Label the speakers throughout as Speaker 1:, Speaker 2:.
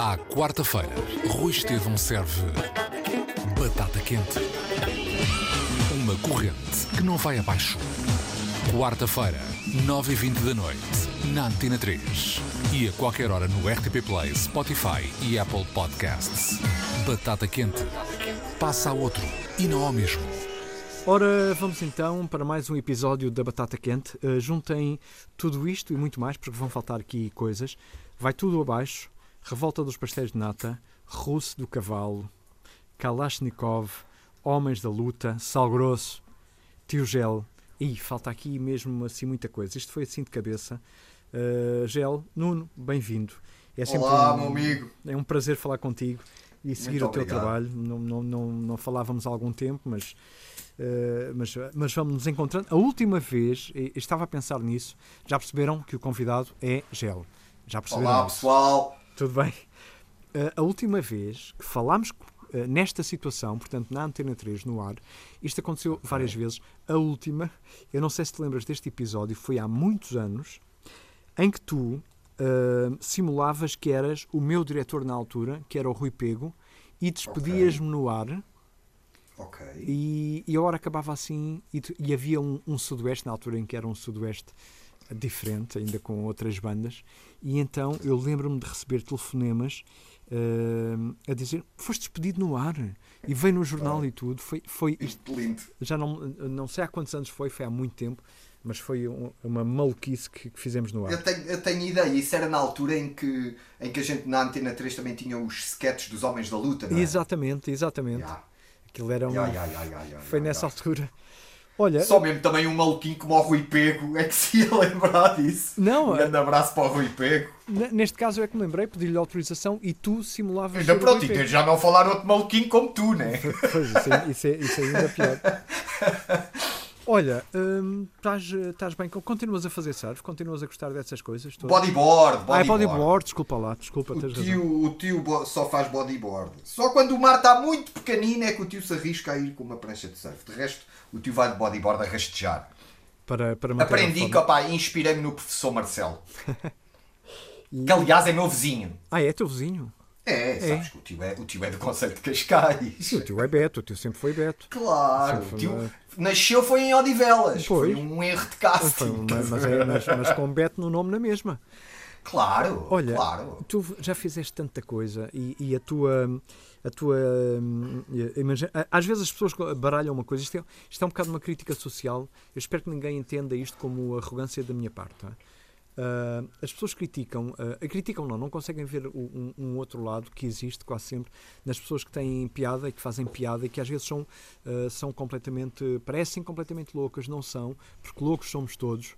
Speaker 1: À quarta-feira, Rui Estevão serve batata quente. Uma corrente que não vai abaixo. Quarta-feira, 9h20 da noite, na Antena 3. E a qualquer hora no RTP Play, Spotify e Apple Podcasts. Batata quente. Passa a outro e não ao mesmo.
Speaker 2: Ora, vamos então para mais um episódio da Batata Quente. Uh, juntem tudo isto e muito mais, porque vão faltar aqui coisas. Vai tudo abaixo. Revolta dos pastéis de nata, Russo do cavalo, Kalashnikov, Homens da luta, Sal grosso, Tio Gel. Ih, falta aqui mesmo assim muita coisa. Isto foi assim de cabeça. Uh, Gel, Nuno, bem-vindo.
Speaker 3: É Olá, um, meu amigo.
Speaker 2: É um prazer falar contigo e seguir Muito o teu obrigado. trabalho. Não, não, não, não falávamos há algum tempo, mas Uh, mas, mas vamos nos encontrando. A última vez, estava a pensar nisso, já perceberam que o convidado é Gel. Já perceberam?
Speaker 3: Olá, pessoal.
Speaker 2: Tudo bem? Uh, a última vez que falámos uh, nesta situação, portanto, na Antena 3, no ar, isto aconteceu várias vezes. A última, eu não sei se te lembras deste episódio, foi há muitos anos, em que tu simulavas que eras o meu diretor na altura, que era o Rui Pego, e despedias-me okay. no ar
Speaker 3: Ok.
Speaker 2: E, e a hora acabava assim, e, e havia um, um, sudoeste, na altura em que era um sudoeste diferente, ainda com outras bandas, e então eu lembro-me de receber telefonemas uh, a dizer: Foste despedido no ar, e veio no jornal oh. e tudo. Foi, foi
Speaker 3: isto, lindo.
Speaker 2: Já não, não sei há quantos anos foi, foi há muito tempo mas foi um, uma maluquice que, que, fizemos no ar.
Speaker 3: Eu tenho, eu tenho ideia, isso era na altura em que, em que a gente na Antena 3 também tinha os sketches dos Homens da Luta, não é?
Speaker 2: Exatamente, exatamente. Yeah. Aquilo era um.
Speaker 3: Ai, ai,
Speaker 2: foi nessa altura. Olha,
Speaker 3: Só mesmo também um maluquinho como o Rui Pego é que se ia lembrar disso.
Speaker 2: Não,
Speaker 3: um grande abraço para o Rui Pego.
Speaker 2: Neste caso é que me lembrei, pedi-lhe autorização e tu simulavas.
Speaker 3: Ainda pronto, e já não falar outro maluquinho como tu, né?
Speaker 2: Pois, isso, é, isso, é, isso é ainda pior. Olha, hum, estás bem? Continuas a fazer surf? Continuas a gostar dessas coisas?
Speaker 3: Todas? Bodyboard, bodyboard.
Speaker 2: Ah, é bodyboard, desculpa lá, desculpa,
Speaker 3: o tio, O tio só faz bodyboard. Só quando o mar está muito pequenino é que o tio se arrisca a ir com uma prancha de surf. De resto, o tio vai de bodyboard a rastejar.
Speaker 2: Para, para
Speaker 3: Aprendi opá, inspirei-me no professor Marcelo. e... Que aliás é meu vizinho.
Speaker 2: Ah, é teu vizinho?
Speaker 3: É, é, sabes que o tio é, o tio é do Conselho de Cascais.
Speaker 2: Sim, o tio é Beto, o tio sempre foi Beto.
Speaker 3: Claro, o tio nasceu foi em Odivelas. Foi, foi um erro de casting.
Speaker 2: Mas, mas, é, mas, mas, com Beto no nome na mesma.
Speaker 3: Claro,
Speaker 2: Olha,
Speaker 3: claro.
Speaker 2: tu já fizeste tanta coisa e, e a tua. A tua hum, imagina, às vezes as pessoas baralham uma coisa. Isto é, isto é um bocado uma crítica social. Eu espero que ninguém entenda isto como arrogância da minha parte. Tá? Uh, as pessoas criticam, uh, criticam não, não conseguem ver um, um, outro lado que existe quase sempre nas pessoas que têm piada e que fazem piada e que às vezes são, uh, são completamente, parecem completamente loucas, não são, porque loucos somos todos.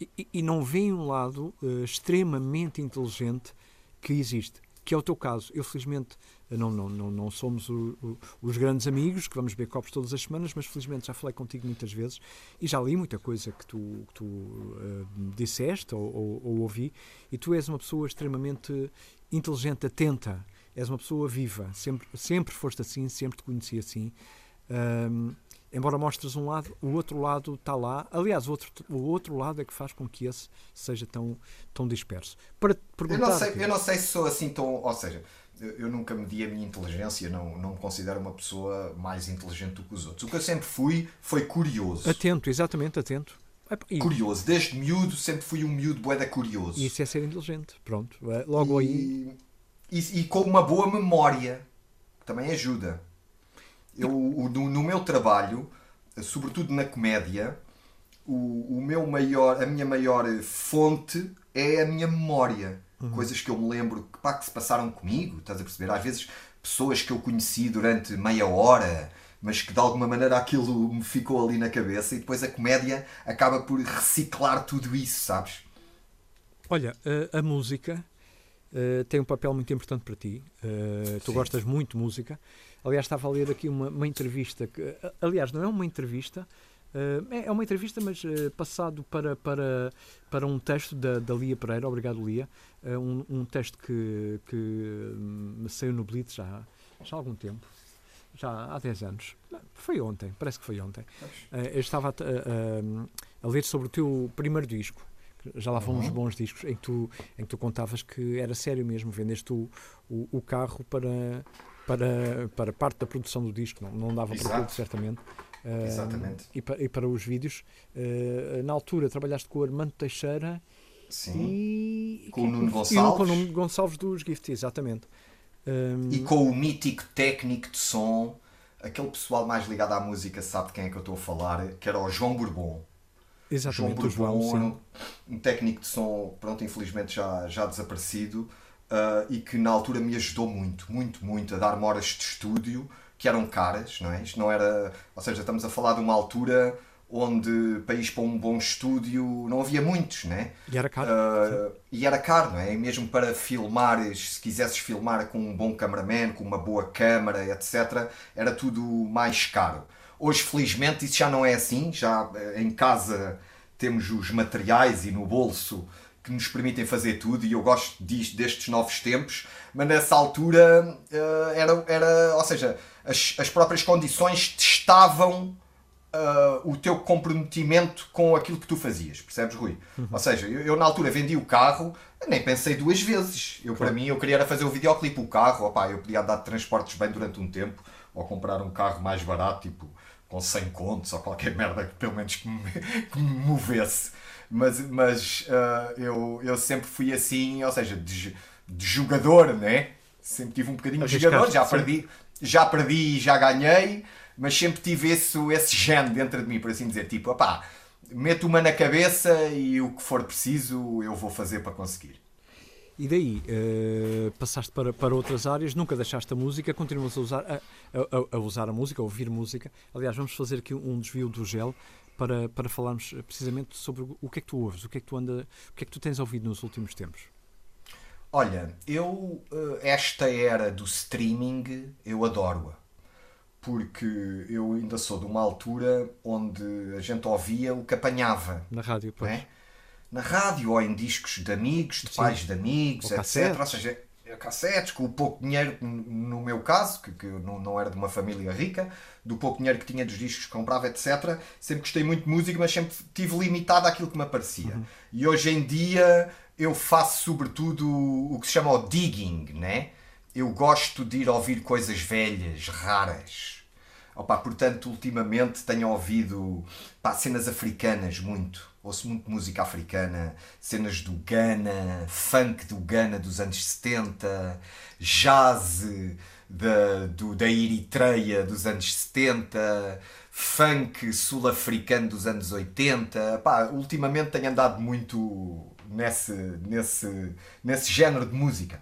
Speaker 2: E, e, não veem um lado extremamente inteligente que existe, que é o teu caso. Eu, felizmente, não, não, não, não somos o, o, os grandes amigos que vamos beber copos todas as semanas, mas felizmente já falei contigo muitas vezes e já li muita coisa que tu, que tu uh, disseste ou, ou, ou, ouvi. E tu és uma pessoa extremamente inteligente, atenta, és uma pessoa viva, sempre, sempre foste assim, sempre te conheci assim. Embora mostres um lado, o outro lado está lá. Aliás, o outro, o outro lado é que faz com que esse seja tão, tão disperso.
Speaker 3: Para perguntar eu, não sei, eu não sei se sou assim tão. Ou seja, eu nunca medi a minha inteligência, não, não me considero uma pessoa mais inteligente do que os outros. O que eu sempre fui foi curioso.
Speaker 2: Atento, exatamente, atento.
Speaker 3: E... Curioso, desde miúdo sempre fui um miúdo boeda curioso.
Speaker 2: Isso é ser inteligente, pronto. É, logo
Speaker 3: e,
Speaker 2: aí.
Speaker 3: E, e, com uma boa memória, que também ajuda. Eu, no, no meu trabalho, sobretudo na comédia, o, o meu maior, a minha maior fonte é a minha memória Uhum. Coisas que eu me lembro que, pá, que se passaram comigo, estás a perceber? Às vezes pessoas que eu conheci durante meia hora, mas que de alguma maneira aquilo me ficou ali na cabeça e depois a comédia acaba por reciclar tudo isso, sabes?
Speaker 2: Olha, a, a música uh, tem um papel muito importante para ti. Uh, tu gostas muito de música. Aliás, estava a ler aqui uma, uma entrevista que, aliás, não é uma entrevista, Uh, é uma entrevista, mas uh, passado para, para, para um texto da, da Lia Pereira, obrigado Lia, uh, um, um texto que, que um, saiu no Blitz já, já há algum tempo, já há 10 anos. Foi ontem, parece que foi ontem. eu estava a, a, a, ler sobre o teu primeiro disco, já lá foram uns bons discos em que, tu, em que tu contavas que era sério mesmo, vendeste o, o, o carro para, para, para parte da produção do disco, não, não dava para
Speaker 3: Exato.
Speaker 2: tudo, certamente.
Speaker 3: Exatamente.
Speaker 2: e, para, e para os vídeos. Ah, na altura trabalhaste com o Armando Teixeira
Speaker 3: Sim.
Speaker 2: e.
Speaker 3: Com o Nuno
Speaker 2: e
Speaker 3: Gonçalves.
Speaker 2: com o Nuno Gonçalves dos Gift, exatamente. Ah,
Speaker 3: E com o mítico técnico de som, aquele pessoal mais ligado à música sabe de quem é que eu estou a falar, que era o João Bourbon. João
Speaker 2: exatamente, João,
Speaker 3: Bourbon
Speaker 2: sim.
Speaker 3: um, um técnico de som, pronto, infelizmente já, já desaparecido, ah, e que na altura me ajudou muito, muito, muito a dar-me horas de estúdio que eram caras, não é? Isto não era. Ou seja, estamos a falar de uma altura onde ir para um bom estúdio não havia muitos, não é?
Speaker 2: E era caro.
Speaker 3: Uh, e era caro, não é? E mesmo para filmares, se quisesses filmar com um bom cameraman, com uma boa câmara, etc., era tudo mais caro. Hoje, felizmente, isso já não é assim. Já eh, em casa temos os materiais e no bolso que nos permitem fazer tudo e eu gosto disto, destes novos tempos, mas nessa altura eh, era, era ou seja, as, as próprias condições testavam uh, o teu comprometimento com aquilo que tu fazias, percebes, Rui? Ou seja, eu, eu na altura vendi o carro, nem pensei duas vezes. Eu, para mim, eu queria era fazer o videoclipe, o carro, opá, eu podia de transportes bem durante um tempo, ou comprar um carro mais barato, tipo com 100 contos, ou qualquer merda que pelo menos que me, que me movesse. Mas, mas uh, eu, eu sempre fui assim, ou seja, de, de jogador, né? Sempre tive um bocadinho de
Speaker 2: Arriscaste,
Speaker 3: jogador, já
Speaker 2: sim.
Speaker 3: perdi, já perdi e já ganhei, mas sempre tive esse, esse gene dentro de mim, por assim dizer, tipo, opá, meto uma na cabeça e o que for preciso eu vou fazer para conseguir.
Speaker 2: E daí, eh, passaste para, para outras áreas, nunca deixaste a música, continuas a usar a, a- a usar a música, a ouvir música. Aliás, vamos fazer aqui um desvio do gel para, para falarmos eh, precisamente sobre o que é que tu ouves, o que é que tu anda, o que é que tu tens ouvido nos últimos tempos.
Speaker 3: Olha, eu eh, esta era do streaming eu adoro-a. Porque eu ainda sou de uma altura onde a gente ouvia o que apanhava.
Speaker 2: Na rádio,
Speaker 3: não
Speaker 2: pois.
Speaker 3: é? Na rádio ou em discos de amigos, de
Speaker 2: Sim.
Speaker 3: pais de amigos,
Speaker 2: Ou
Speaker 3: etc.
Speaker 2: cassetes.
Speaker 3: Ou seja, cassetes, com o pouco dinheiro, no meu caso, que, que eu não, não era de uma família rica, do pouco dinheiro que tinha dos discos que comprava, etc. Sempre gostei muito de música, mas sempre tive limitado àquilo que me aparecia.
Speaker 2: Uhum.
Speaker 3: E hoje em dia eu faço sobretudo o que se chama o digging, né? Eu gosto de ir ouvir coisas velhas, raras. Opa, portanto, ultimamente tenho ouvido pá, cenas africanas muito. Ouço muito música africana, cenas do Ghana, funk do Ghana dos anos 70, jazz da, do, da Eritreia dos anos 70, funk sul-africano dos anos 80. Pá, ultimamente tenho andado muito nesse, nesse, nesse género de música.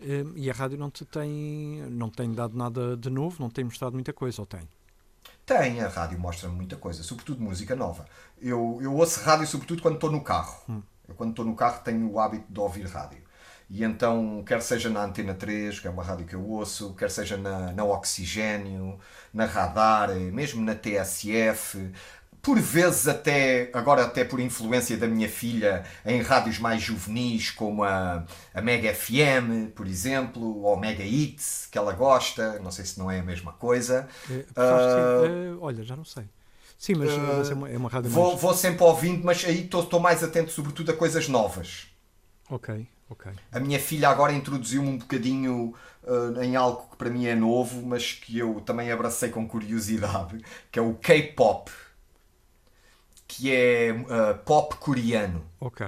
Speaker 2: Eh, E a rádio não te tem, não tem dado nada de novo, não tem mostrado muita coisa, ou tem?
Speaker 3: Tem, a rádio mostra muita coisa, sobretudo música nova. Eu, eu ouço rádio sobretudo quando estou no carro. Eu, quando estou no carro tenho o hábito de ouvir rádio. E então, quer seja na Antena 3, que é uma rádio que eu ouço, quer seja na, na Oxigênio, na Radar, mesmo na TSF, por vezes até, agora até por influência da minha filha, em rádios mais juvenis, como a, a Mega FM, por exemplo, ou Mega Hits, que ela gosta, não sei se não é a mesma coisa.
Speaker 2: Eh,
Speaker 3: Ah,
Speaker 2: faz- eh, olha, já não sei. Sim, mas, mas é, uma, é uma rádio
Speaker 3: Vou,
Speaker 2: mais...
Speaker 3: vou sempre ouvindo, mas aí estou mais atento sobretudo a coisas novas.
Speaker 2: Ok, ok.
Speaker 3: A minha filha agora introduziu-me um bocadinho uh, em algo que para mim é novo, mas que eu também abracei com curiosidade, que é o K-pop, que é uh, pop coreano.
Speaker 2: Ok,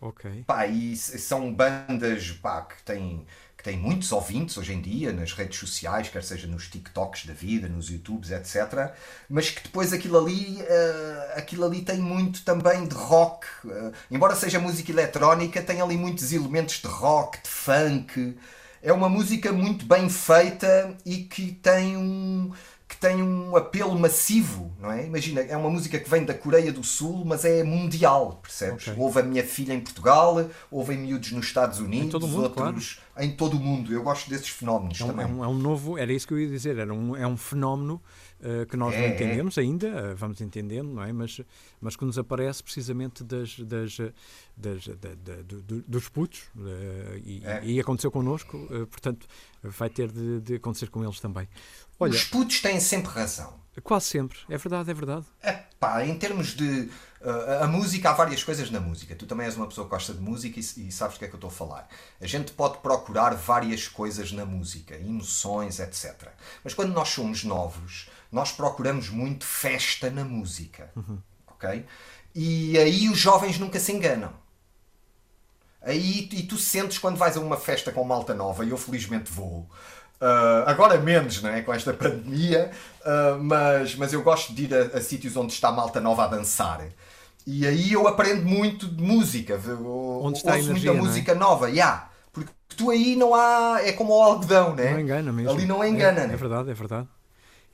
Speaker 2: ok.
Speaker 3: Pá, e são bandas pá, que têm que têm muitos ouvintes hoje em dia nas redes sociais, quer seja nos TikToks da vida, nos YouTubes, etc. Mas que depois aquilo ali, eh, aquilo ali tem muito também de rock. Eh, embora seja música eletrónica, tem ali muitos elementos de rock, de funk. É uma música muito bem feita e que tem um que tem um apelo massivo, não é? Imagina, é uma música que vem da Coreia do Sul, mas é mundial, percebes?
Speaker 2: Ok.
Speaker 3: Houve a minha filha em Portugal, houve em miúdos nos Estados Unidos,
Speaker 2: todo o mundo,
Speaker 3: outros em todo o mundo. Eu gosto desses fenómenos
Speaker 2: É um,
Speaker 3: também.
Speaker 2: é um- é um novo, era isso que eu ia dizer, era um, é um fenómeno eh, que nós
Speaker 3: É,
Speaker 2: não entendemos ainda, eh, vamos entendendo, não é? Mas, mas que nos aparece precisamente das, das, das- da- da- do- do- dos putos eh, e,
Speaker 3: É.
Speaker 2: e aconteceu connosco, eh, portanto vai ter de, de acontecer com eles também. Olha,
Speaker 3: Os putos têm sempre razão.
Speaker 2: Quase sempre, é verdade, é verdade.
Speaker 3: É pá, em termos de. Uh, a música, há várias coisas na música. Tu também és uma pessoa que gosta de música e, e, sabes do que é que eu estou a falar. A gente pode procurar várias coisas na música, emoções, etc. Mas quando nós somos novos, nós procuramos muito festa na música. Uhum. Ok? E aí os jovens nunca se enganam. Aí e tu sentes quando vais a uma festa com malta nova, e eu felizmente vou. Uh, agora menos, não é? Com esta pandemia, uh, mas, mas eu gosto de ir a, a sítios onde está malta nova a dançar. E aí eu aprendo muito de música.
Speaker 2: Onde está ouço energia,
Speaker 3: muita música nova, yeah, porque tu aí não há. É como o algodão, né?
Speaker 2: Não engana mesmo.
Speaker 3: Ali não engana,
Speaker 2: é,
Speaker 3: né?
Speaker 2: É verdade, é verdade.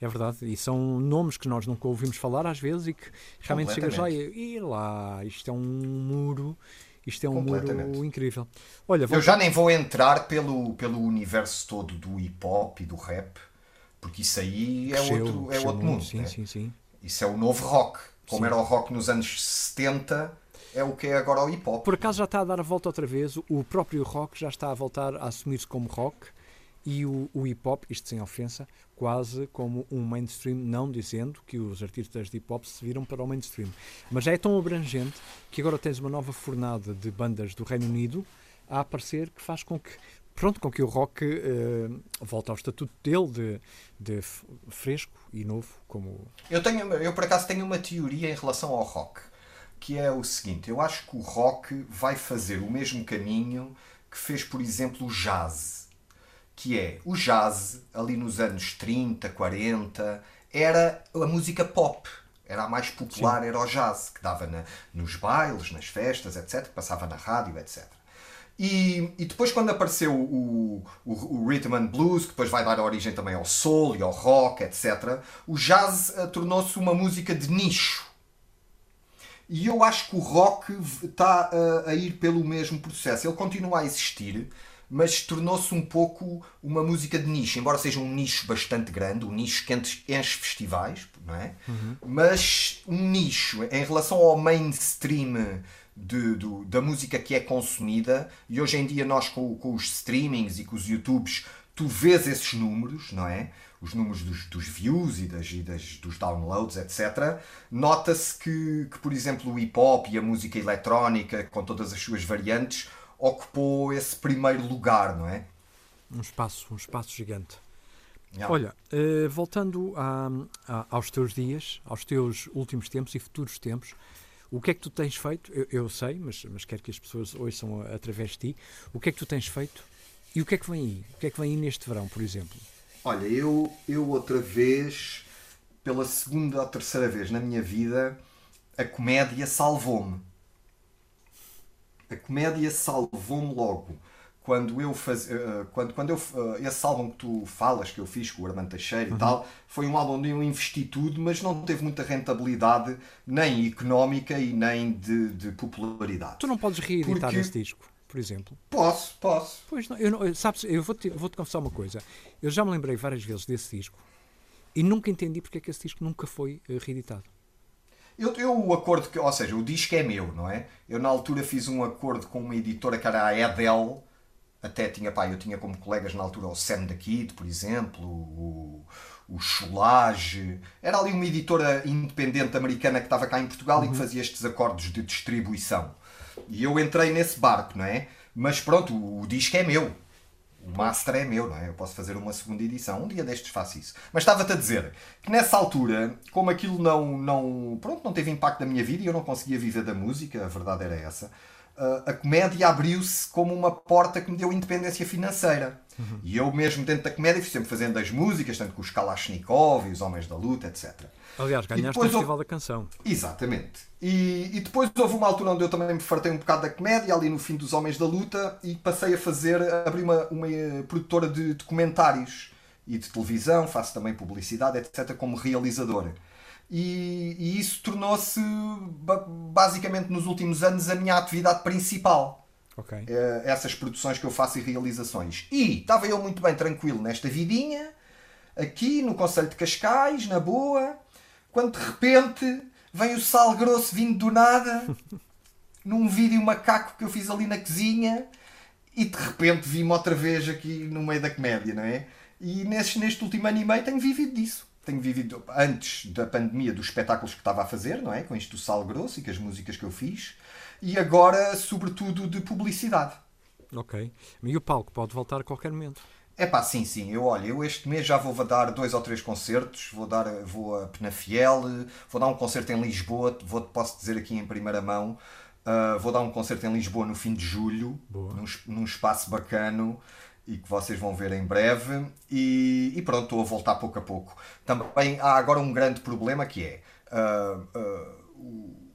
Speaker 2: É verdade. E são nomes que nós nunca ouvimos falar às vezes e que realmente chegas lá e, e lá, isto é um muro isto é um muro incrível.
Speaker 3: Olha, vou... Eu já nem vou entrar pelo, pelo universo todo do hip hop e do rap, porque isso aí é cresceu, outro, é outro mundo.
Speaker 2: Sim,
Speaker 3: né?
Speaker 2: sim, sim.
Speaker 3: Isso é o novo rock. Como sim. era o rock nos anos 70, é o que é agora o hip hop.
Speaker 2: Por acaso já está a dar a volta outra vez, o próprio rock já está a voltar a assumir-se como rock e o, o hip hop, isto sem ofensa, quase como um mainstream, não dizendo que os artistas de hip hop se viram para o mainstream, mas já é tão abrangente que agora tens uma nova fornada de bandas do Reino Unido a aparecer que faz com que pronto, com que o rock uh, volte ao estatuto dele de, de fresco e novo como
Speaker 3: eu tenho eu por acaso tenho uma teoria em relação ao rock que é o seguinte eu acho que o rock vai fazer o mesmo caminho que fez por exemplo o jazz que é o jazz, ali nos anos 30, 40, era a música pop. Era a mais popular, Sim. era o jazz, que dava na, nos bailes, nas festas, etc., que passava na rádio, etc. E, e depois, quando apareceu o, o, o, Rhythm and Blues, que depois vai dar origem também ao soul e ao rock, etc., o jazz uh, tornou-se uma música de nicho. E eu acho que o rock está uh, a ir pelo mesmo processo. Ele continua a existir, mas tornou-se um pouco uma música de nicho, embora seja um nicho bastante grande, um nicho que enche festivais, não é? Uhum. Mas um nicho em relação ao mainstream de, do, da música que é consumida, e hoje em dia nós com, com, os streamings e com os YouTubes, tu vês esses números, não é? Os números dos, dos views e, das, e das, dos downloads, etc. Nota-se que, que, por exemplo, o hip hop e a música eletrónica, com todas as suas variantes, ocupou esse primeiro lugar, não é?
Speaker 2: Um espaço, um espaço gigante. Yeah. Olha, uh, voltando a, a, aos teus dias, aos teus últimos tempos e futuros tempos, o que é que tu tens feito? Eu, eu sei, mas, mas quero que as pessoas ouçam através de ti. O que é que tu tens feito e o que é que vem aí? O que é que vem aí neste verão, por exemplo?
Speaker 3: Olha, eu, eu outra vez, pela segunda ou terceira vez na minha vida, a comédia salvou-me a comédia salvou-me logo. Quando eu faz, uh, quando, quando eu, uh, esse álbum que tu falas, que eu fiz com o Armando Teixeira uhum. e tal, foi um álbum onde eu investi tudo, mas não teve muita rentabilidade, nem económica e nem de, de popularidade.
Speaker 2: Tu não podes reeditar Porque... esse disco? por exemplo?
Speaker 3: Posso, posso.
Speaker 2: Pois não, eu não, sabes, eu vou-te vou -te confessar uma coisa. Eu já me lembrei várias vezes desse disco e nunca entendi porque é que esse disco nunca foi uh, reeditado.
Speaker 3: Eu, eu o acordo que, ou seja, o disco é meu, não é? Eu na altura fiz um acordo com uma editora que era a Edel, até tinha, pá, eu tinha como colegas na altura o Sam da Kid, por exemplo, o, o Cholage. Era ali uma editora independente americana que estava cá em Portugal uhum. e que uhum. fazia estes acordos de distribuição. E eu entrei nesse barco, não é? Mas pronto, o, o disco é meu o master é meu, não é? Eu posso fazer uma segunda edição. Um dia destes faço isso. Mas estava-te a dizer que nessa altura, como aquilo não, não, pronto, não teve impacto na minha vida e eu não conseguia viver da música, a verdade era essa, a comédia abriu-se como uma porta que me deu independência financeira. Uhum. E eu mesmo dentro da comédia fui sempre fazendo as músicas, tanto com os Kalashnikov e os Homens da Luta, etc.
Speaker 2: Aliás, ganhaste o Festival houve... da Canção.
Speaker 3: Exatamente. E, e, depois houve uma altura onde eu também me fartei um bocado da comédia, ali no fim dos Homens da Luta, e passei a fazer, a abrir uma, uma eh, produtora de documentários e de televisão, faço também publicidade, etc., como realizador. E, e isso tornou-se, basicamente, nos últimos anos, a minha atividade principal.
Speaker 2: Okay.
Speaker 3: Eh, essas produções que eu faço e realizações. E estava eu muito bem tranquilo nesta vidinha, aqui no Conselho de Cascais, na boa quando de repente vem o sal grosso vindo do nada, num vídeo macaco que eu fiz ali na cozinha, e de repente vi-me outra vez aqui no meio da comédia, não é? E neste, neste último ano e meio tenho vivido disso. tenho vivido antes da pandemia dos espetáculos que estava a fazer, não é? Com isto do Sal Grosso e com as músicas que eu fiz. E agora, sobretudo, de publicidade.
Speaker 2: Ok. E o palco pode voltar a qualquer momento.
Speaker 3: É pá, sim, sim. Eu, olha, eu este mês já vou dar dois ou três concertos. Vou, dar, vou a Penafiel, vou dar um concerto em Lisboa, vou, posso dizer aqui em primeira mão. Uh, vou dar um concerto em Lisboa no fim de julho, num, num, espaço bacano e que vocês vão ver em breve. E, e, pronto, estou a voltar pouco a pouco. Também há agora um grande problema que é uh, uh,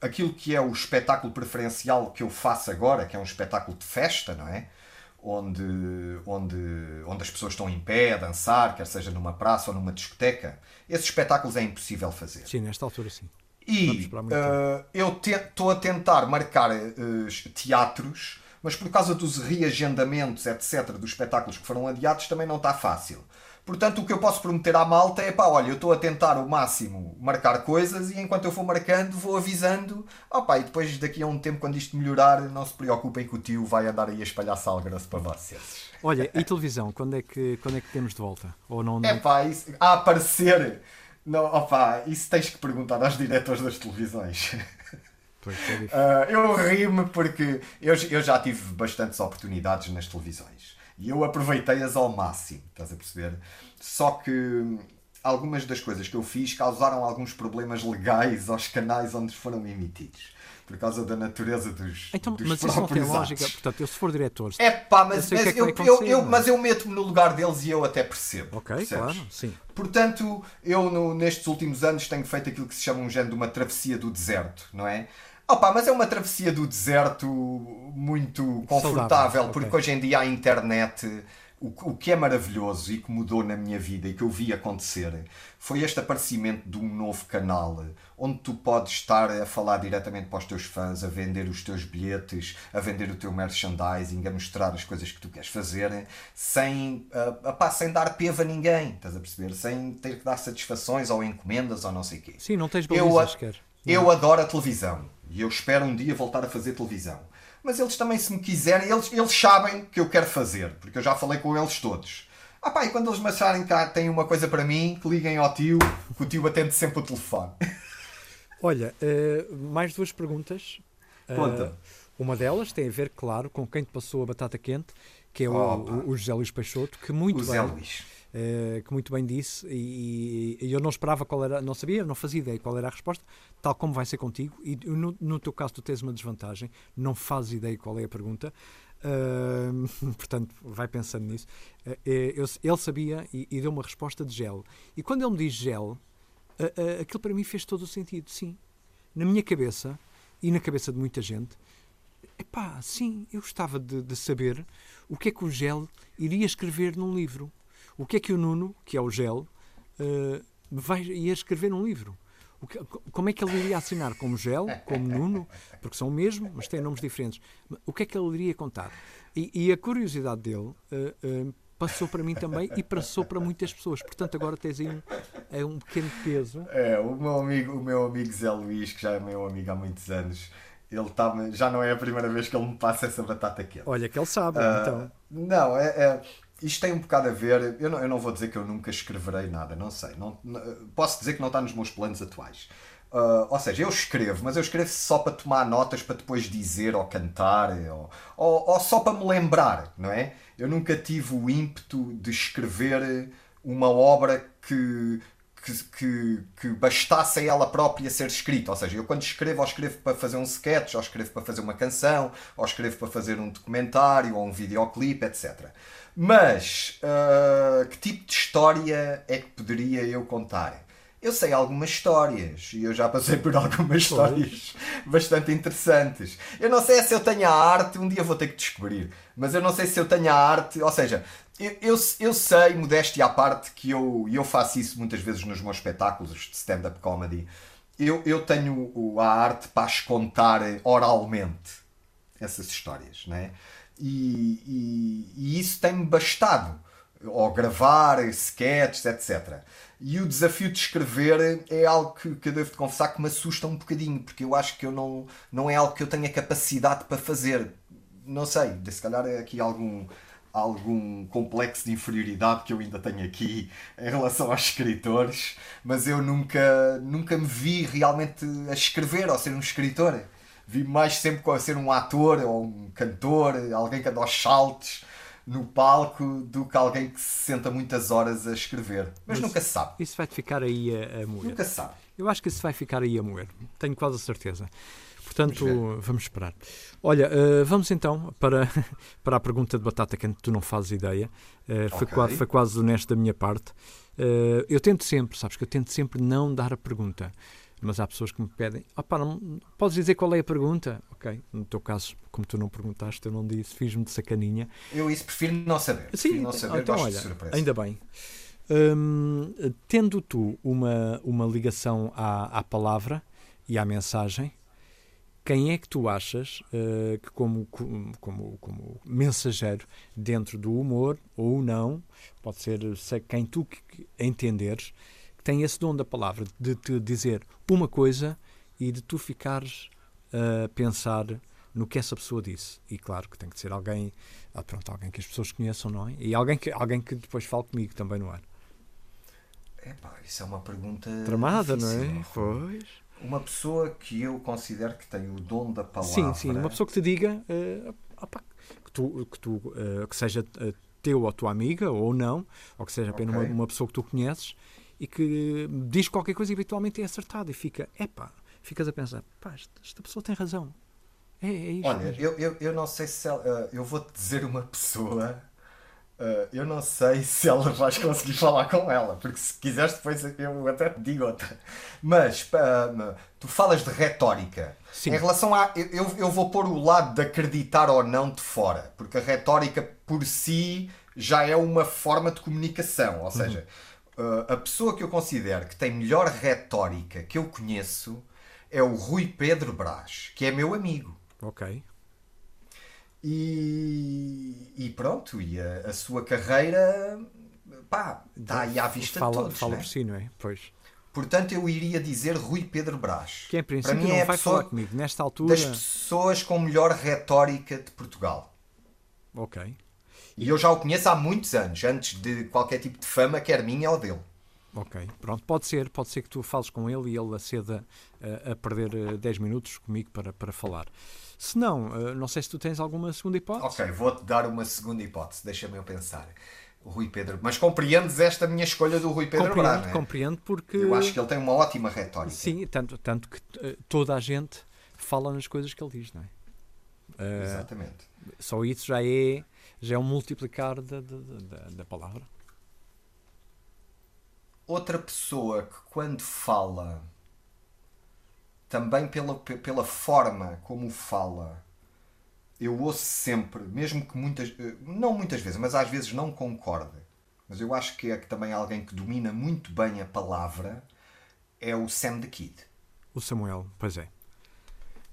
Speaker 3: aquilo que é o espetáculo preferencial que eu faço agora, que é um espetáculo de festa, não é? Onde, onde, onde as pessoas estão em pé a dançar, quer seja numa praça ou numa discoteca. Esses espetáculos é impossível fazer.
Speaker 2: Sim, nesta altura sim.
Speaker 3: E uh, eu estou a tentar marcar uh, teatros, mas por causa dos reagendamentos, etc., dos espetáculos que foram adiados, também não está fácil. Portanto, o que eu posso prometer à malta é pá, olha, eu estou a tentar o máximo marcar coisas e enquanto eu for marcando, vou avisando. Opá, e depois daqui a um tempo, quando isto melhorar, não se preocupem que o tio vai andar aí a espalhar salgrosso para vocês.
Speaker 2: Olha, e televisão, quando é que, quando é que temos de volta? Ou não,
Speaker 3: não... É pá, isso, a aparecer não, opa, isso tens que perguntar aos diretores das televisões.
Speaker 2: Pois, é
Speaker 3: uh, eu rimo porque eu, eu já tive bastantes oportunidades nas televisões e eu aproveitei-as ao máximo, estás a perceber? Só que algumas das coisas que eu fiz causaram alguns problemas legais aos canais onde foram emitidos por causa da natureza dos.
Speaker 2: Então,
Speaker 3: dos
Speaker 2: mas isso não tem lógica. Portanto, eu se for diretor.
Speaker 3: É pá, mas, eu, mas, é eu, eu, eu, mas eu meto-me no lugar deles e eu até percebo.
Speaker 2: Ok,
Speaker 3: percebes?
Speaker 2: claro, sim.
Speaker 3: Portanto, eu no, nestes últimos anos tenho feito aquilo que se chama um género de uma travessia do deserto, não é? Opa, mas é uma travessia do deserto muito confortável, porque okay. hoje em dia a internet o, o que é maravilhoso e que mudou na minha vida e que eu vi acontecer foi este aparecimento de um novo canal onde tu podes estar a falar diretamente para os teus fãs, a vender os teus bilhetes, a vender o teu merchandising, a mostrar as coisas que tu queres fazer, sem, uh, apá, sem dar peva a ninguém, estás a perceber? Sem ter que dar satisfações ou encomendas ou não sei o quê.
Speaker 2: Sim, não tens balizas,
Speaker 3: eu, quer. Eu adoro a televisão e eu espero um dia voltar a fazer televisão mas eles também, se me quiserem, eles, eles sabem que eu quero fazer, porque eu já falei com eles todos. Ah pá, e quando eles me acharem que têm uma coisa para mim, que liguem ao tio, que o tio atende sempre o telefone.
Speaker 2: Olha, uh, mais duas perguntas.
Speaker 3: Conta. Uh,
Speaker 2: uma delas tem a ver, claro, com quem te passou a batata quente, que é o, o, José Luís Peixoto, que muito
Speaker 3: o
Speaker 2: bem,
Speaker 3: Luís.
Speaker 2: Uh, que muito bem disse, e, e, eu não esperava qual era, não sabia, não fazia ideia qual era a resposta, tal como vai ser contigo, e no, no teu caso tu tens uma desvantagem, não fazes ideia qual é a pergunta, uh, portanto vai pensando nisso. Uh, eu, ele sabia e, e, deu uma resposta de gel. E quando ele me diz gel, aquilo para mim fez todo o sentido, sim. Na minha cabeça, e na cabeça de muita gente, epá, sim, eu gostava de, de saber o que é que o gel iria escrever num livro. O que é que o Nuno, que é o gel, vai, ia escrever num livro? Que, como é que ele iria assinar? Como Gel, como Nuno, porque são o mesmo, mas têm nomes diferentes. O que é que ele iria contar? E, e a curiosidade dele uh, uh, passou para mim também e passou para muitas pessoas. Portanto, agora tens aí um, é um pequeno peso.
Speaker 3: É, o meu, amigo, o meu amigo Zé Luís, que já é meu amigo há muitos anos, ele tá, já não é a primeira vez que ele me passa essa batata quente.
Speaker 2: Olha, que ele sabe, uh, então.
Speaker 3: Não, é, é isto tem um bocado a ver. Eu não, eu não vou dizer que eu nunca escreverei nada, não sei. Não, posso dizer que não está nos meus planos atuais. Uh, ou seja, eu escrevo, mas eu escrevo só para tomar notas para depois dizer ou cantar ou, ou, ou, só para me lembrar, não é? Eu nunca tive o ímpeto de escrever uma obra que, que, que, que bastasse a ela própria ser escrita. Ou seja, eu quando escrevo, ou escrevo para fazer um sketch, ou escrevo para fazer uma canção, ou escrevo para fazer um documentário ou um videoclipe, etc. Mas uh, que tipo de história é que poderia eu contar? Eu sei algumas histórias e eu já passei por algumas histórias bastante interessantes. Eu não sei se eu tenho a arte, um dia vou ter que descobrir, mas eu não sei se eu tenho a arte, ou seja, eu, eu, eu sei, modéstia à parte, que eu, eu faço isso muitas vezes nos meus espetáculos de stand-up comedy. Eu, eu tenho a arte para as contar oralmente essas histórias, não é? E, e isso tem-me bastado. Ou gravar sketches, etc. E o desafio de escrever é algo que, que eu devo confessar que me assusta um bocadinho, porque eu acho que eu não, não é algo que eu tenha capacidade para fazer. Não sei, se calhar é aqui algum, algum complexo de inferioridade que eu ainda tenho aqui em relação aos escritores, mas eu nunca, nunca me vi realmente a escrever ou ser um escritor. Vi mais sempre a ser um ator ou um cantor, alguém que anda aos saltos no palco do que alguém que se senta muitas horas a escrever. Mas, mas nunca se sabe.
Speaker 2: Isso vai ficar aí a, a moer.
Speaker 3: Nunca se sabe.
Speaker 2: Eu acho que isso vai ficar aí a moer. Tenho quase a certeza. Portanto, vamos esperar. Olha, uh, vamos então para, para a pergunta de batata quente, tu não fazes ideia. Uh, foi, okay. quase, foi quase honesto da minha parte. Uh, eu tento sempre, sabes que eu tento sempre não dar a pergunta. Mas há pessoas que me pedem, opa, não, podes dizer qual é a pergunta? Ok, no teu caso, como tu não perguntaste, eu não disse, fiz-me de sacaninha.
Speaker 3: Eu isso prefiro não saber.
Speaker 2: Sim,
Speaker 3: não saber,
Speaker 2: então olha, ainda bem. Hum, tendo tu uma, uma ligação à, à palavra e à mensagem, quem é que tu achas uh, que, como, como, como mensageiro dentro do humor ou não, pode ser quem tu entenderes, tem esse dom da palavra de te dizer uma coisa e de tu ficares a pensar no que essa pessoa disse. E claro que tem que ser alguém, ah, pronto, alguém que as pessoas conheçam, não é? E alguém que, alguém que depois fale comigo também no ar.
Speaker 3: Epá, isso é uma pergunta.
Speaker 2: Tramada, não é? Pois.
Speaker 3: Uma pessoa que eu considero que tem o dom da palavra.
Speaker 2: Sim, sim, uma pessoa que te diga uh, opa, que, tu, que, tu, uh, que seja uh, teu ou tua amiga ou não, ou que seja apenas okay. uma, uma, pessoa que tu conheces e que diz qualquer coisa e habitualmente é acertado e fica, epá, ficas a pensar, pá, esta, pessoa tem razão. É, é isto.
Speaker 3: Olha, eu, eu, eu não sei se ela, eu vou-te dizer uma pessoa Uh, eu não sei se ela vais conseguir falar com ela, porque se quiseres depois eu até te digo outra. Mas tu falas de retórica. Sim. Em relação a. Eu, eu vou pôr o lado de acreditar ou não de fora, porque a retórica por si já é uma forma de comunicação. Ou uhum. seja, uhum. Uh, a pessoa que eu considero que tem melhor retórica que eu conheço é o Rui Pedro Brás, que é meu amigo.
Speaker 2: Ok.
Speaker 3: E, e pronto, e a, a, sua carreira pá, está aí à vista
Speaker 2: fala,
Speaker 3: de todos.
Speaker 2: Fala
Speaker 3: né?
Speaker 2: por si, não é? Pois.
Speaker 3: Portanto, eu iria dizer Rui Pedro Brás.
Speaker 2: Que em princípio Para mim não é vai falar comigo nesta altura.
Speaker 3: Das pessoas com melhor retórica de Portugal.
Speaker 2: Ok.
Speaker 3: E eu já o conheço há muitos anos, antes de qualquer tipo de fama, quer minha ou dele.
Speaker 2: Ok, pronto, pode ser, pode ser que tu fales com ele e ele aceda a, a perder 10 minutos comigo para, para falar. Se não, eh, não sei se tu tens alguma segunda hipótese.
Speaker 3: Ok, vou-te dar uma segunda hipótese, deixa-me eu pensar. O Rui Pedro. Mas compreendes esta minha escolha do Rui Pedro
Speaker 2: compreendo,
Speaker 3: Brás, é?
Speaker 2: Compreendo, porque.
Speaker 3: Eu acho que ele tem uma ótima retórica.
Speaker 2: Sim, tanto, tanto que uh, toda a gente fala nas coisas que ele diz, não é?
Speaker 3: Uh, Exatamente.
Speaker 2: Só isso já é, já é um multiplicar da, da, da, da palavra.
Speaker 3: Outra pessoa que, quando fala também pela, pela forma como fala, eu ouço sempre, mesmo que muitas, eh, não muitas vezes, mas às vezes não concorde, mas eu acho que é que também alguém que domina muito bem a palavra é o Sam the Kid.
Speaker 2: O Samuel, pois é.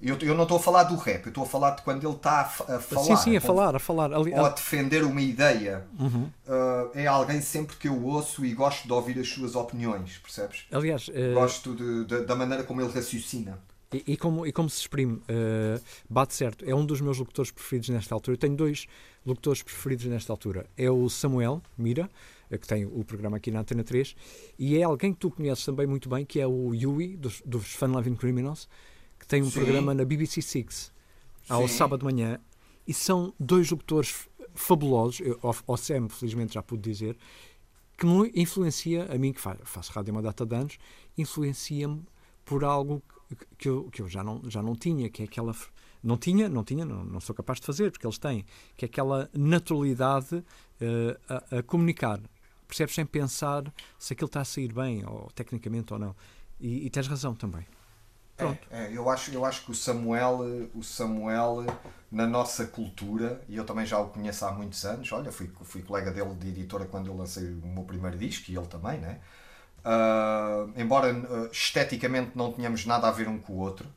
Speaker 3: Eu, eu não estou a falar do rap, eu estou a falar de quando ele está a, a falar.
Speaker 2: Sim, sim, a falar, a falar.
Speaker 3: Ali, ou a defender uma ideia.
Speaker 2: Uhum.
Speaker 3: Uh, é alguém sempre que eu ouço e gosto de ouvir as suas opiniões, percebes?
Speaker 2: Aliás, uh...
Speaker 3: gosto de, de, da maneira como ele raciocina.
Speaker 2: E, e, como, e como se exprime, uh, bate certo. É um dos meus locutores preferidos nesta altura. Eu tenho dois locutores preferidos nesta altura. É o Samuel Mira, que tem o programa aqui na Antena 3, e é alguém que tu conheces também muito bem, que é o Yui, dos, dos Fun Loving Criminals, que tem um Sim. programa na BBC Six ao Sim. sábado de manhã e são dois locutores fabulosos. Eu, ao, Sam, felizmente, já pude dizer que me influencia, a mim que faço rádio uma data de anos, influencia-me por algo que eu, que eu já, não, já não tinha, que é aquela. Não tinha, não tinha, não, não sou capaz de fazer, porque eles têm, que é aquela naturalidade uh, a, a, comunicar. Percebes sem pensar se aquilo está a sair bem, ou tecnicamente ou não. E, e tens razão também.
Speaker 3: Pronto. É, eu, acho, eu acho que o Samuel, o Samuel, na nossa cultura, e eu também já o conheço há muitos anos, olha, fui, fui colega dele de editora quando eu lancei o meu primeiro disco, e ele também, né? Uh, embora uh, esteticamente não tenhamos nada a ver um com o outro,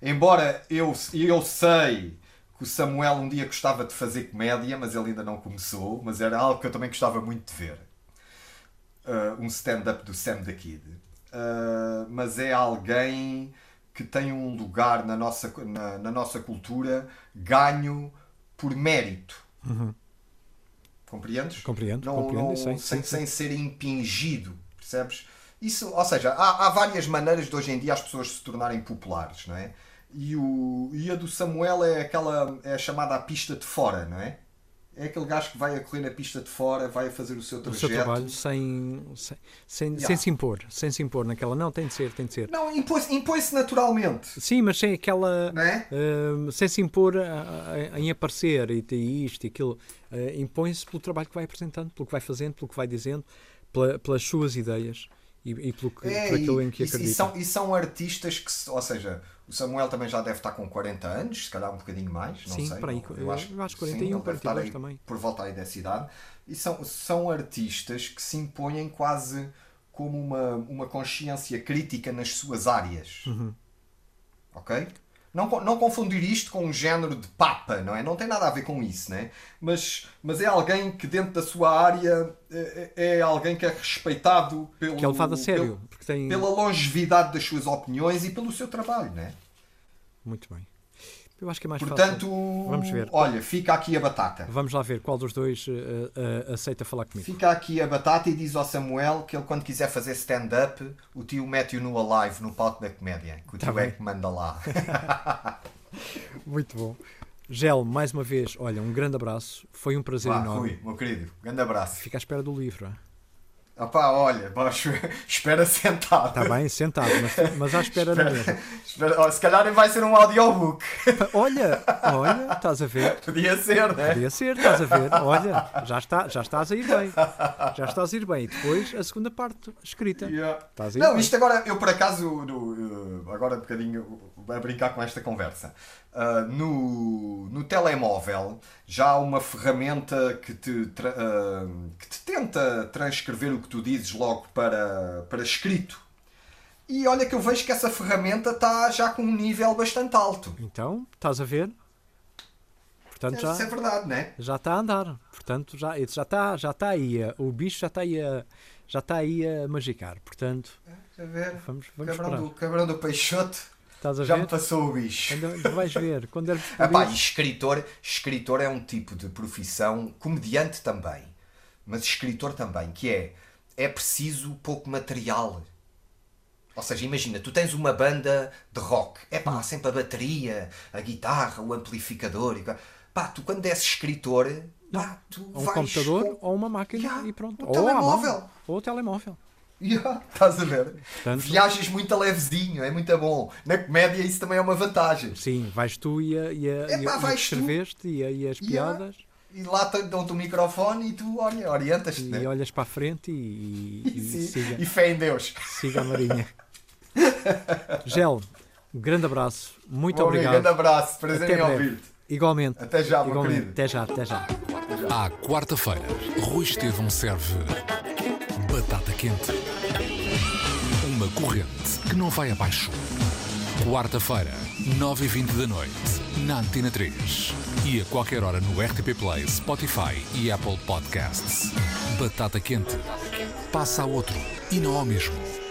Speaker 3: embora eu, eu sei que o Samuel um dia gostava de fazer comédia, mas ele ainda não começou, mas era algo que eu também gostava muito de ver. Uh, um stand-up do Sam the Kid. mas é alguém que tem um lugar na nossa, na, na nossa cultura ganho por mérito.
Speaker 2: Uhum.
Speaker 3: Compreendes?
Speaker 2: Compreendo,
Speaker 3: Não-
Speaker 2: compreendo,
Speaker 3: não- sem, sem ser impingido, percebes? Isso, ou seja, há, há várias maneiras de hoje em dia as pessoas se tornarem populares, não é? E, o, e a do Samuel é aquela é chamada a pista de fora, não é? É aquele gajo que vai a correr na pista de fora, vai a fazer o seu
Speaker 2: o
Speaker 3: trajeto.
Speaker 2: seu trabalho sem, sem, sem,
Speaker 3: Yeah.
Speaker 2: sem se impor, sem se impor naquela. Não, tem de ser, tem de ser.
Speaker 3: Não, impõe-se impõe-se naturalmente,
Speaker 2: Sim, mas sem aquela.
Speaker 3: não é?
Speaker 2: hum, sem se impor a- a- em aparecer e ter isto e aquilo. Uh, Impõe-se pelo trabalho que vai apresentando, pelo que vai fazendo, pelo que vai dizendo, pela- pelas suas ideias e, e pelo que,
Speaker 3: É,
Speaker 2: por aquilo
Speaker 3: e,
Speaker 2: em que acredita.
Speaker 3: e são, e são artistas que, ou seja, o Samuel também já deve estar com 40 anos, se calhar um bocadinho mais, não
Speaker 2: Sim,
Speaker 3: sei.
Speaker 2: por aí,
Speaker 3: não-
Speaker 2: eu acho
Speaker 3: sim,
Speaker 2: 41,
Speaker 3: ele deve estar
Speaker 2: 42
Speaker 3: aí
Speaker 2: também.
Speaker 3: Por volta aí dessa idade. E são, são artistas que se impõem quase como uma, uma consciência crítica nas suas áreas.
Speaker 2: Uhum.
Speaker 3: Ok? Não, não confundir isto com um género de papa, não é? Não tem nada a ver com isso, né? Mas, mas é alguém que dentro da sua área é, é é alguém que é respeitado pelo,
Speaker 2: Que é levado a sério,
Speaker 3: pelo-
Speaker 2: tem.
Speaker 3: pela longevidade das suas opiniões e pelo seu trabalho, né?
Speaker 2: Muito bem. Eu acho que é mais
Speaker 3: Portanto,
Speaker 2: fácil. Vamos ver.
Speaker 3: olha, fica aqui a batata.
Speaker 2: Vamos lá ver qual dos dois uh, uh, aceita falar comigo.
Speaker 3: Fica aqui a batata e diz ao Samuel que ele quando quiser fazer stand-up, o tio mete-o no alive, no palco da comédia. Que o
Speaker 2: Tá
Speaker 3: tio é
Speaker 2: bem.
Speaker 3: que manda lá.
Speaker 2: Muito bom. Gel, mais uma vez, olha, um grande abraço. Foi um prazer
Speaker 3: Vá,
Speaker 2: enorme.
Speaker 3: Rui, meu querido, grande abraço.
Speaker 2: Fica à espera do livro.
Speaker 3: Opá, olha, baixo, espera sentado.
Speaker 2: Está bem, sentado, mas, mas à espera na mesma.
Speaker 3: Espera- ó, se calhar vai ser um audiobook.
Speaker 2: Olha, olha, estás a ver?
Speaker 3: Podia ser, né?
Speaker 2: Podia ser, estás a ver? Olha, já, está, já estás a ir bem. Já estás a ir bem. E depois a segunda parte escrita.
Speaker 3: Yeah.
Speaker 2: Estás a ir
Speaker 3: Não,
Speaker 2: bem.
Speaker 3: isto agora, eu por acaso, no, uh, agora um bocadinho a brincar com esta conversa. Uh, no, no telemóvel já há uma ferramenta que te, uh, que te tenta transcrever o que tu dizes logo para, para escrito. E olha que eu vejo que essa ferramenta está já com um nível bastante alto.
Speaker 2: Então, estás a ver? Portanto, já,
Speaker 3: Isso é verdade, não é?
Speaker 2: já está a andar. Portanto, já, já, está, já está aí. O bicho já está aí a, já está aí a magicar. Portanto,
Speaker 3: A ver,
Speaker 2: vamos, vamos
Speaker 3: cabrão,
Speaker 2: esperar.
Speaker 3: do, cabrão do Peixoto já me passou o bicho.
Speaker 2: Ainda vais ver. Quando
Speaker 3: Epá,
Speaker 2: isso-
Speaker 3: escritor, escritor é um tipo de profissão, comediante também, mas escritor também, que é, é preciso pouco material. Ou seja, imagina, tu tens uma banda de rock, é pá, sempre a bateria, a guitarra, o amplificador, e, pá, tu quando és escritor, pá, tu
Speaker 2: ou um
Speaker 3: vais
Speaker 2: computador
Speaker 3: com-
Speaker 2: ou uma máquina
Speaker 3: Yeah,
Speaker 2: e pronto.
Speaker 3: um
Speaker 2: ou mão.
Speaker 3: telemóvel.
Speaker 2: Ou o telemóvel.
Speaker 3: Yeah, estás a ver?
Speaker 2: Portanto-
Speaker 3: Viajas muito a levezinho, é muito bom. Na comédia isso também é uma vantagem.
Speaker 2: Sim, vais tu e, a, e, a,
Speaker 3: Epá,
Speaker 2: e, e escreveste e, a- e as
Speaker 3: Yeah.
Speaker 2: piadas
Speaker 3: E lá te dão-te o microfone e tu, olha, orientas-te.
Speaker 2: e
Speaker 3: né?
Speaker 2: olhas para a frente e, e- e siga,
Speaker 3: e fé em Deus.
Speaker 2: siga a marinha. Gel, um grande abraço. Muito
Speaker 3: amigo,
Speaker 2: obrigado.
Speaker 3: grande abraço, prazer
Speaker 2: Até
Speaker 3: em ouvir-te.
Speaker 2: Igualmente.
Speaker 3: Até já, meu
Speaker 2: Igualmente.
Speaker 3: querido.
Speaker 2: Até já, até já.
Speaker 1: À quarta-feira, Rui Estevão serve batata quente. Uma corrente que não vai abaixo. Quarta-feira, 9h20 da noite, na Antena 3. E a qualquer hora no RTP Play, Spotify e Apple Podcasts. Batata quente. Passa a outro e não ao mesmo.